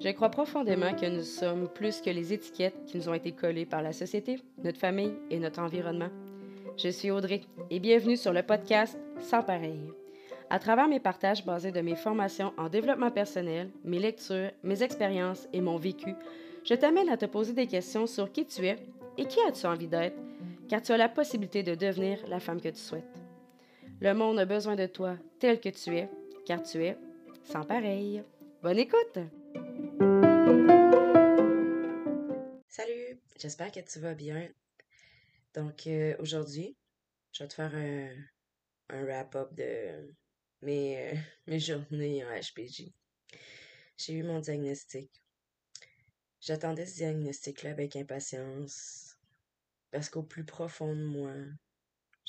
Je crois profondément que nous sommes plus que les étiquettes qui nous ont été collées par la société, notre famille et notre environnement. Je suis Audrey et bienvenue sur le podcast Sans pareil. À travers mes partages basés de mes formations en développement personnel, mes lectures, mes expériences et mon vécu, je t'amène à te poser des questions sur qui tu es et qui as-tu envie d'être, car tu as la possibilité de devenir la femme que tu souhaites. Le monde a besoin de toi tel que tu es, car tu es sans pareil. Bonne écoute! Salut, j'espère que tu vas bien. Donc euh, aujourd'hui, je vais te faire un, un wrap-up de mes, euh, mes journées en HPJ. J'ai eu mon diagnostic. J'attendais ce diagnostic-là avec impatience parce qu'au plus profond de moi,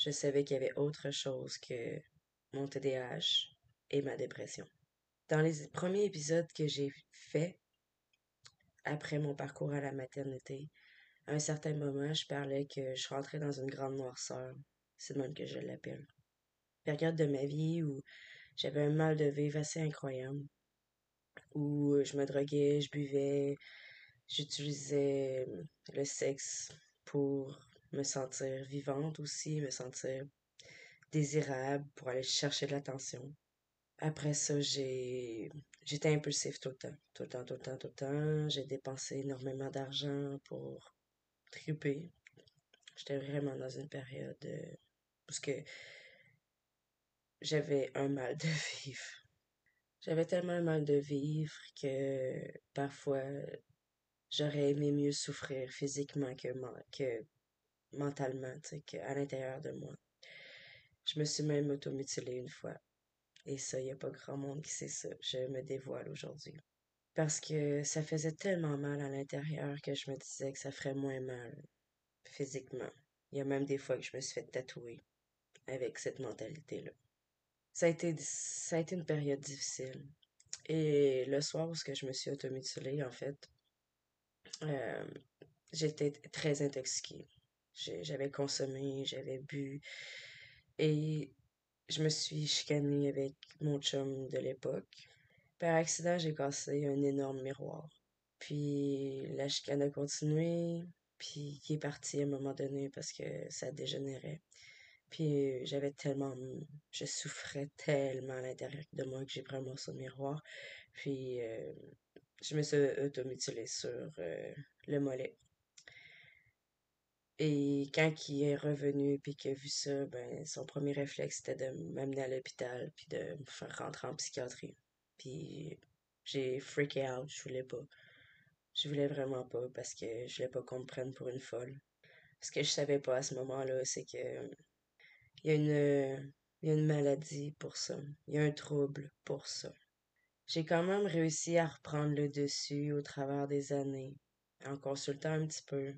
je savais qu'il y avait autre chose que mon TDAH et ma dépression. Dans les premiers épisodes que j'ai faits après mon parcours à la maternité, à un certain moment, je parlais que je rentrais dans une grande noirceur. C'est le même que je l'appelle. Période de ma vie où j'avais un mal de vivre assez incroyable. Où je me droguais, je buvais, j'utilisais le sexe pour me sentir vivante aussi, me sentir désirable, pour aller chercher de l'attention. Après ça, j'ai j'étais impulsif tout le temps, tout le temps, tout le temps, tout le temps. J'ai dépensé énormément d'argent pour triper. J'étais vraiment dans une période euh, où que j'avais un mal de vivre. J'avais tellement un mal de vivre que parfois j'aurais aimé mieux souffrir physiquement que, que mentalement, qu'à l'intérieur de moi. Je me suis même automutilée une fois. Et ça, il n'y a pas grand monde qui sait ça. Je me dévoile aujourd'hui. Parce que ça faisait tellement mal à l'intérieur que je me disais que ça ferait moins mal physiquement. Il y a même des fois que je me suis fait tatouer avec cette mentalité-là. Ça a été, ça a une période difficile. Et le soir où je me suis automutilée, en fait, euh, j'étais très intoxiquée. J'avais consommé, j'avais bu. Et je me suis chicanée avec mon chum de l'époque. Par accident, j'ai cassé un énorme miroir. Puis la chicane a continué, puis il est parti à un moment donné parce que ça dégénérait. Puis j'avais tellement... Je souffrais tellement à l'intérieur de moi que j'ai pris un morceau de miroir. Puis euh, je me suis automutilée sur euh, le mollet. Et quand il est revenu puis qu'il a vu ça, ben son premier réflexe c'était de m'amener à l'hôpital puis de me faire rentrer en psychiatrie. Puis j'ai freaké out, je voulais pas. Je voulais vraiment pas parce que je voulais pas qu'on me prenne pour une folle. Ce que je savais pas à ce moment-là, c'est que il y il y a une maladie pour ça. Il y a un trouble pour ça. J'ai quand même réussi à reprendre le dessus au travers des années, en consultant un petit peu,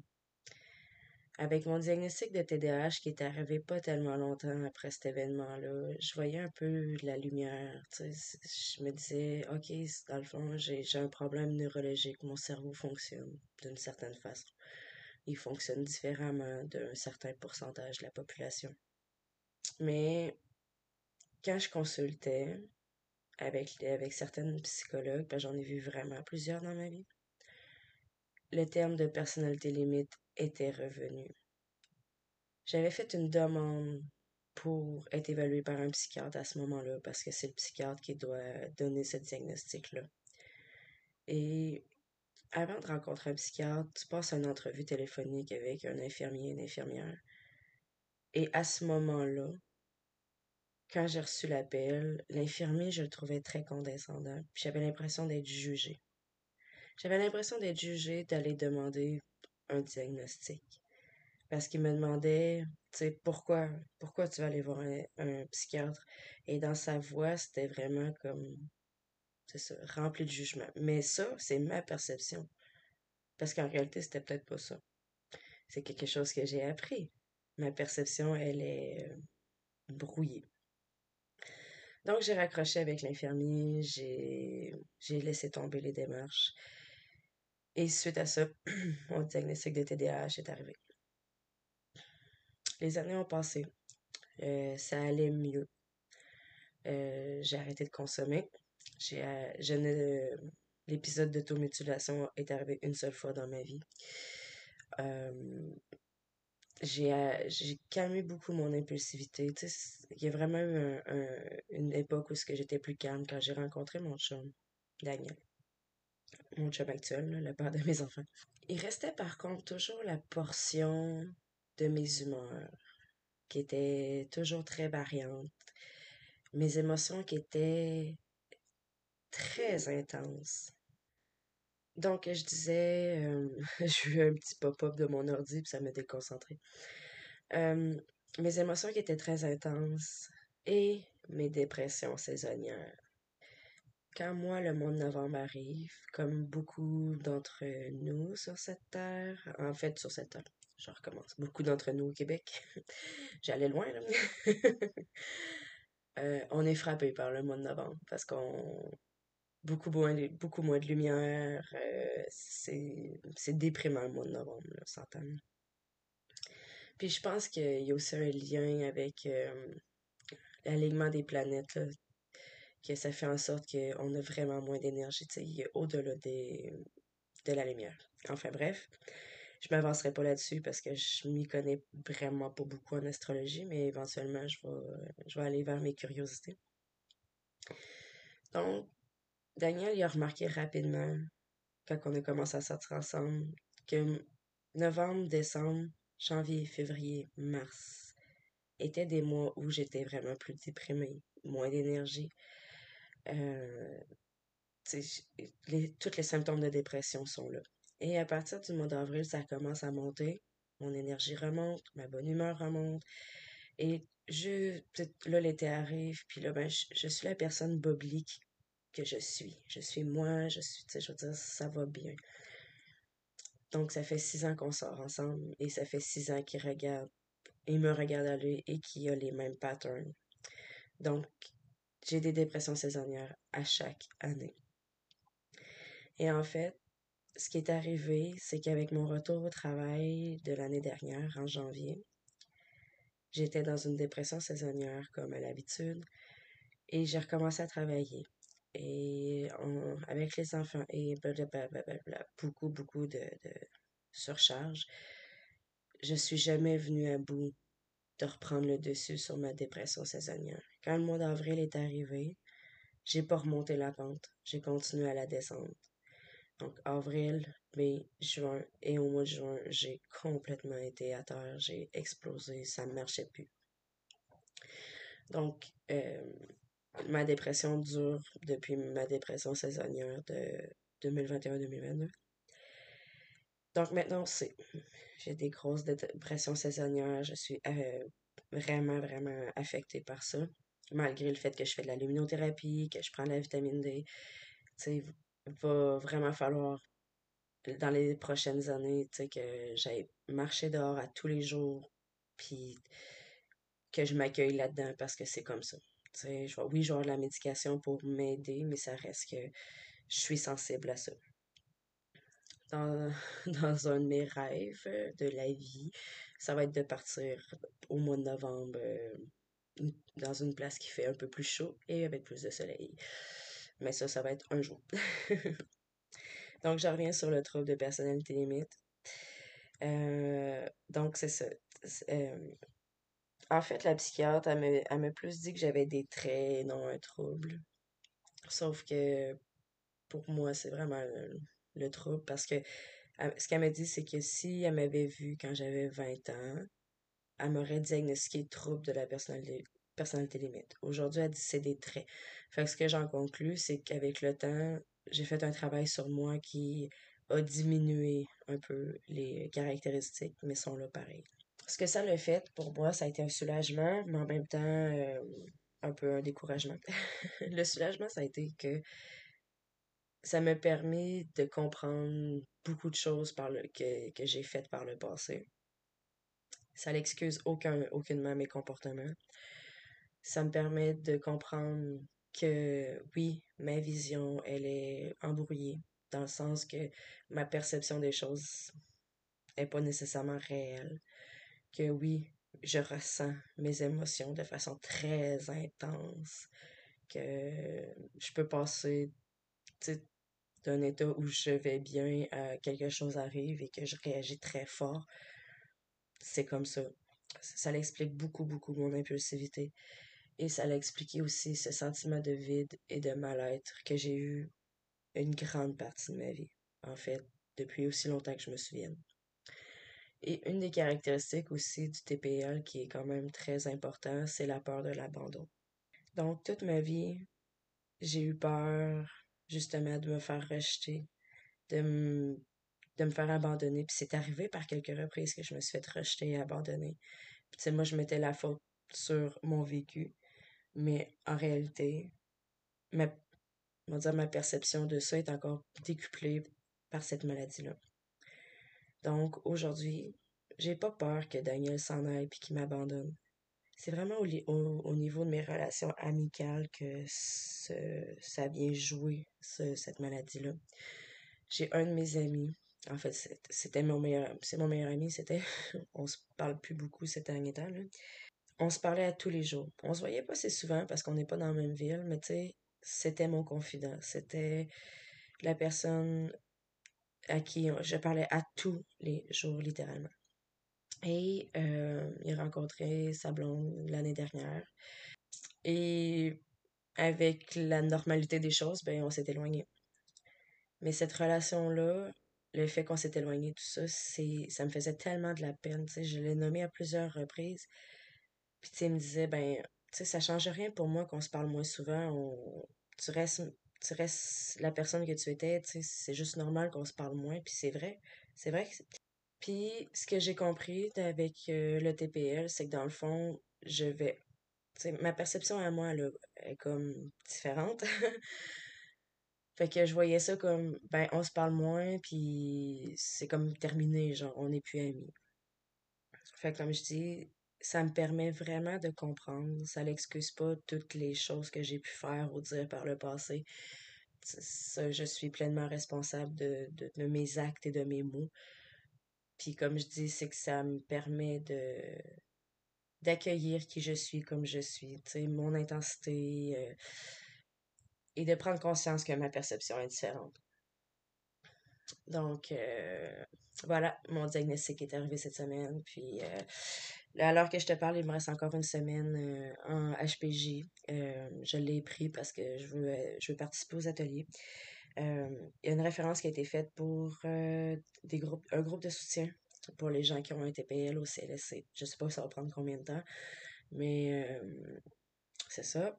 avec mon diagnostic de TDAH qui est arrivé pas tellement longtemps après cet événement-là, je voyais un peu la lumière. Je me disais, OK, dans le fond, j'ai un problème neurologique. Mon cerveau fonctionne d'une certaine façon. Il fonctionne différemment d'un certain pourcentage de la population. Mais quand je consultais avec, avec certaines psychologues, ben, j'en ai vu vraiment plusieurs dans ma vie, le terme de personnalité limite était revenu. J'avais fait une demande pour être évaluée par un psychiatre à ce moment-là, parce que c'est le psychiatre qui doit donner ce diagnostic-là. Et avant de rencontrer un psychiatre, tu passes une entrevue téléphonique avec un infirmier et une infirmière. Et à ce moment-là, quand j'ai reçu l'appel, l'infirmier, je le trouvais très condescendant. J'avais l'impression d'être jugée. J'avais l'impression d'être jugée d'aller demander un diagnostic. Parce qu'il me demandait, tu sais, pourquoi, pourquoi tu vas aller voir un, psychiatre? Et dans sa voix, c'était vraiment comme, c'est ça, rempli de jugement. Mais ça, c'est ma perception. Parce qu'en réalité, c'était peut-être pas ça. C'est quelque chose que j'ai appris. Ma perception, elle est euh, brouillée. Donc, j'ai raccroché avec l'infirmier, j'ai laissé tomber les démarches. Et suite à ça, mon diagnostic de TDAH est arrivé. Les années ont passé. Euh, ça allait mieux. euh, j'ai arrêté de consommer. J'ai, euh, l'épisode d'automutilation est arrivé une seule fois dans ma vie. j'ai, j'ai calmé beaucoup mon impulsivité. Il y a vraiment eu une époque où j'étais plus calme quand j'ai rencontré mon chum, Daniel. Mon chum actuel, le père de mes enfants. Il restait par contre toujours la portion de mes humeurs qui était toujours très variante. Mes émotions qui étaient très intenses. Donc, je disais, euh, j'ai eu un petit pop-up de mon ordi, puis ça m'a déconcentré. Euh, mes émotions qui étaient très intenses et mes dépressions saisonnières. Quand moi, le mois de novembre arrive, comme beaucoup d'entre nous sur cette terre, en fait, sur cette terre, je recommence, beaucoup d'entre nous au Québec, j'allais loin, là. Euh, on est frappé par le mois de novembre parce qu'on beaucoup moins, beaucoup moins de lumière. Euh, c'est, déprimant le mois de novembre, là. Puis je pense qu'il y a aussi un lien avec euh, l'alignement des planètes, que ça fait en sorte qu'on a vraiment moins d'énergie, au-delà des, de la lumière. Enfin bref, je m'avancerai pas là-dessus parce que je m'y connais vraiment pas beaucoup en astrologie, mais éventuellement, je vais, je vais aller vers mes curiosités. Donc, Daniel, il a remarqué rapidement, quand on a commencé à sortir ensemble, que novembre, décembre, janvier, février, mars étaient des mois où j'étais vraiment plus déprimée, moins d'énergie. Euh, tous les symptômes de dépression sont là. Et à partir du mois d'avril, ça commence à monter. Mon énergie remonte, ma bonne humeur remonte. Et je, là, l'été arrive, puis là, ben, je, suis la personne boblique que je suis. Je suis moi, je suis, tu sais, je veux dire, ça va bien. Donc, ça fait six ans qu'on sort ensemble et ça fait six ans qu'il regarde, il me regarde à lui et qu'il a les mêmes patterns. Donc, j'ai des dépressions saisonnières à chaque année. Et en fait, ce qui est arrivé, c'est qu'avec mon retour au travail de l'année dernière, en janvier, j'étais dans une dépression saisonnière comme à l'habitude et j'ai recommencé à travailler et avec les enfants et blablabla, beaucoup, beaucoup de, de surcharge, je suis jamais venue à bout de reprendre le dessus sur ma dépression saisonnière. Quand le mois d'avril est arrivé, j'ai pas remonté la pente, j'ai continué à la descendre. Donc avril, mai, juin et au mois de juin, j'ai complètement été à terre, j'ai explosé, ça ne marchait plus. Donc, euh, ma dépression dure depuis ma dépression saisonnière de 2021-2022. Donc maintenant, c'est j'ai des grosses dépressions saisonnières. Je suis euh, vraiment, vraiment affectée par ça. Malgré le fait que je fais de la luminothérapie, que je prends de la vitamine D. Tu va vraiment falloir dans les prochaines années, que j'aille marcher dehors à tous les jours, puis que je m'accueille là-dedans parce que c'est comme ça oui, je vais de la médication pour m'aider, mais ça reste que je suis sensible à ça. Dans, un de mes rêves de la vie, ça va être de partir au mois de novembre euh, dans une place qui fait un peu plus chaud et avec plus de soleil. Mais ça, ça va être un jour. donc, je reviens sur le trouble de personnalité limite. Euh, donc, c'est ça. Euh, en fait, la psychiatre, elle m'a plus dit que j'avais des traits, non un trouble. Sauf que pour moi, c'est vraiment le, trouble parce que ce qu'elle m'a dit, c'est que si elle m'avait vu quand j'avais 20 ans, elle m'aurait diagnostiqué trouble de la personnalité, personnalité limite. Aujourd'hui, elle dit c'est des traits. Fait que ce que j'en conclus, c'est qu'avec le temps, j'ai fait un travail sur moi qui a diminué un peu les caractéristiques, mais sont là pareil ce que ça l'a fait pour moi, ça a été un soulagement, mais en même temps, euh, un peu un découragement. le soulagement, ça a été que ça m'a permis de comprendre beaucoup de choses par le, que, que j'ai faites par le passé. Ça n'excuse aucun, aucunement mes comportements. Ça me permet de comprendre que oui, ma vision, elle est embrouillée, dans le sens que ma perception des choses n'est pas nécessairement réelle que oui, je ressens mes émotions de façon très intense, que je peux passer d'un état où je vais bien à quelque chose arrive et que je réagis très fort. C'est comme ça. Ça l'explique beaucoup, beaucoup mon impulsivité. Et ça l'a expliqué aussi ce sentiment de vide et de mal-être que j'ai eu une grande partie de ma vie, en fait, depuis aussi longtemps que je me souvienne. Et une des caractéristiques aussi du TPL qui est quand même très important, c'est la peur de l'abandon. Donc, toute ma vie, j'ai eu peur justement de me faire rejeter, de me, faire abandonner. Puis c'est arrivé par quelques reprises que je me suis fait rejeter et abandonner. Puis tu moi, je mettais la faute sur mon vécu. Mais en réalité, ma, on ma perception de ça est encore décuplée par cette maladie-là. Donc aujourd'hui, j'ai pas peur que Daniel s'en aille et qu'il m'abandonne. C'est vraiment au, au, niveau de mes relations amicales que ça vient jouer, cette maladie-là. J'ai un de mes amis, en fait, c'était mon meilleur, c'est mon meilleur ami, c'était, on se parle plus beaucoup ces derniers temps, là on se parlait à tous les jours. On se voyait pas assez souvent parce qu'on n'est pas dans la même ville, mais tu sais, c'était mon confident. C'était la personne à qui je parlais à tous les jours, littéralement. Et euh, il a rencontré sa blonde l'année dernière. Et avec la normalité des choses, ben, on s'est éloigné. Mais cette relation-là, le fait qu'on s'est éloigné, tout ça, c'est, ça me faisait tellement de la peine. Je l'ai nommé à plusieurs reprises. Puis, il me disait, ben, tu ça change rien pour moi qu'on se parle moins souvent. Tu restes tu restes la personne que tu étais, c'est juste normal qu'on se parle moins, puis c'est vrai. C'est vrai que Puis, ce que j'ai compris avec euh, le TPL, c'est que dans le fond, je vais. Tu sais, ma perception à moi, est comme différente. fait que je voyais ça comme, ben, on se parle moins, puis c'est comme terminé, genre, on n'est plus amis. Fait que, comme je dis, ça me permet vraiment de comprendre. Ça n'excuse pas toutes les choses que j'ai pu faire ou dire par le passé. je suis pleinement responsable de, de, mes actes et de mes mots. Puis comme je dis, c'est que ça me permet de d'accueillir qui je suis comme je suis, mon intensité, euh, et de prendre conscience que ma perception est différente. Donc, euh, voilà, mon diagnostic est arrivé cette semaine. Puis, euh, alors que je te parle, il me reste encore une semaine en HPJ. Je l'ai pris parce que je veux, je veux participer aux ateliers. Il y a une référence qui a été faite pour des groupes, un groupe de soutien pour les gens qui ont un TPL au CLSC. Je ne sais pas si ça va prendre combien de temps, mais c'est ça.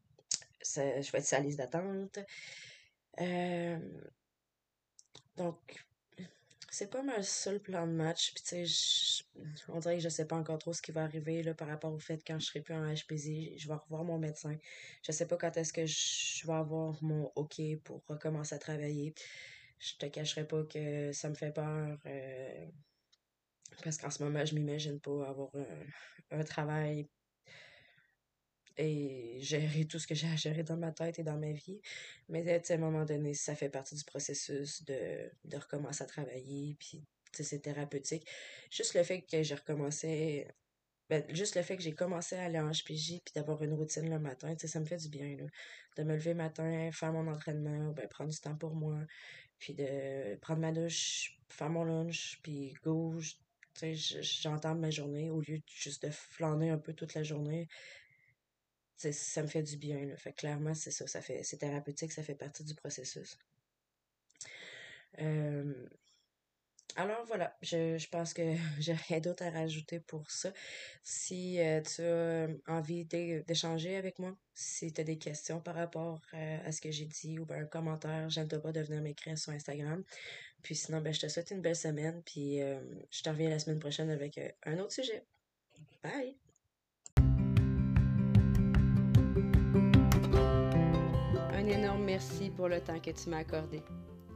Je vais être sa liste d'attente. donc, c'est pas mal ça le plan de match. Puis, tu sais, on dirait que je sais pas encore trop ce qui va arriver là, par rapport au fait quand je serai plus en HPZ, je vais revoir mon médecin. Je sais pas quand est-ce que je vais avoir mon OK pour recommencer à travailler. Je te cacherai pas que ça me fait peur. Euh, parce qu'en ce moment, je m'imagine pas avoir un travail et gérer tout ce que j'ai à gérer dans ma tête et dans ma vie. Mais à un moment donné, ça fait partie du processus de, de recommencer à travailler, puis c'est thérapeutique. Juste le fait que j'ai recommencé, ben, juste le fait que j'ai commencé à aller en HPJ, puis d'avoir une routine le matin, ça me fait du bien, là. De me lever le matin, faire mon entraînement, ben, prendre du temps pour moi, puis de prendre ma douche, faire mon lunch, puis go, j'entends ma journée au lieu juste de flâner un peu toute la journée ça me fait du bien. Là. Fait clairement, c'est ça, ça fait, c'est thérapeutique, ça fait partie du processus. alors voilà, je, je pense que j'ai rien d'autre à rajouter pour ça. Si euh, tu as envie d'échanger avec moi, si tu as des questions par rapport euh, à ce que j'ai dit ou ben, un commentaire, j'aime pas de venir m'écrire sur Instagram. Puis sinon, ben, je te souhaite une belle semaine. Puis je te reviens la semaine prochaine avec euh, un autre sujet. Bye! Un énorme merci pour le temps que tu m'as accordé.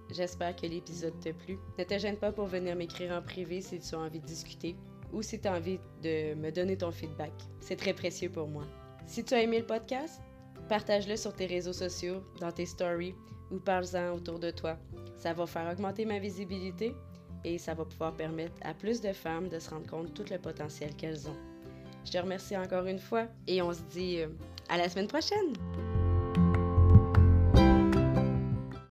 J'espère que l'épisode t'a plu. Ne te gêne pas pour venir m'écrire en privé si tu as envie de discuter ou si tu as envie de me donner ton feedback. C'est très précieux pour moi. Si tu as aimé le podcast, partage-le sur tes réseaux sociaux, dans tes stories ou parle-en autour de toi. Ça va faire augmenter ma visibilité et ça va pouvoir permettre à plus de femmes de se rendre compte de tout le potentiel qu'elles ont. Je te remercie encore une fois et on se dit euh, à la semaine prochaine.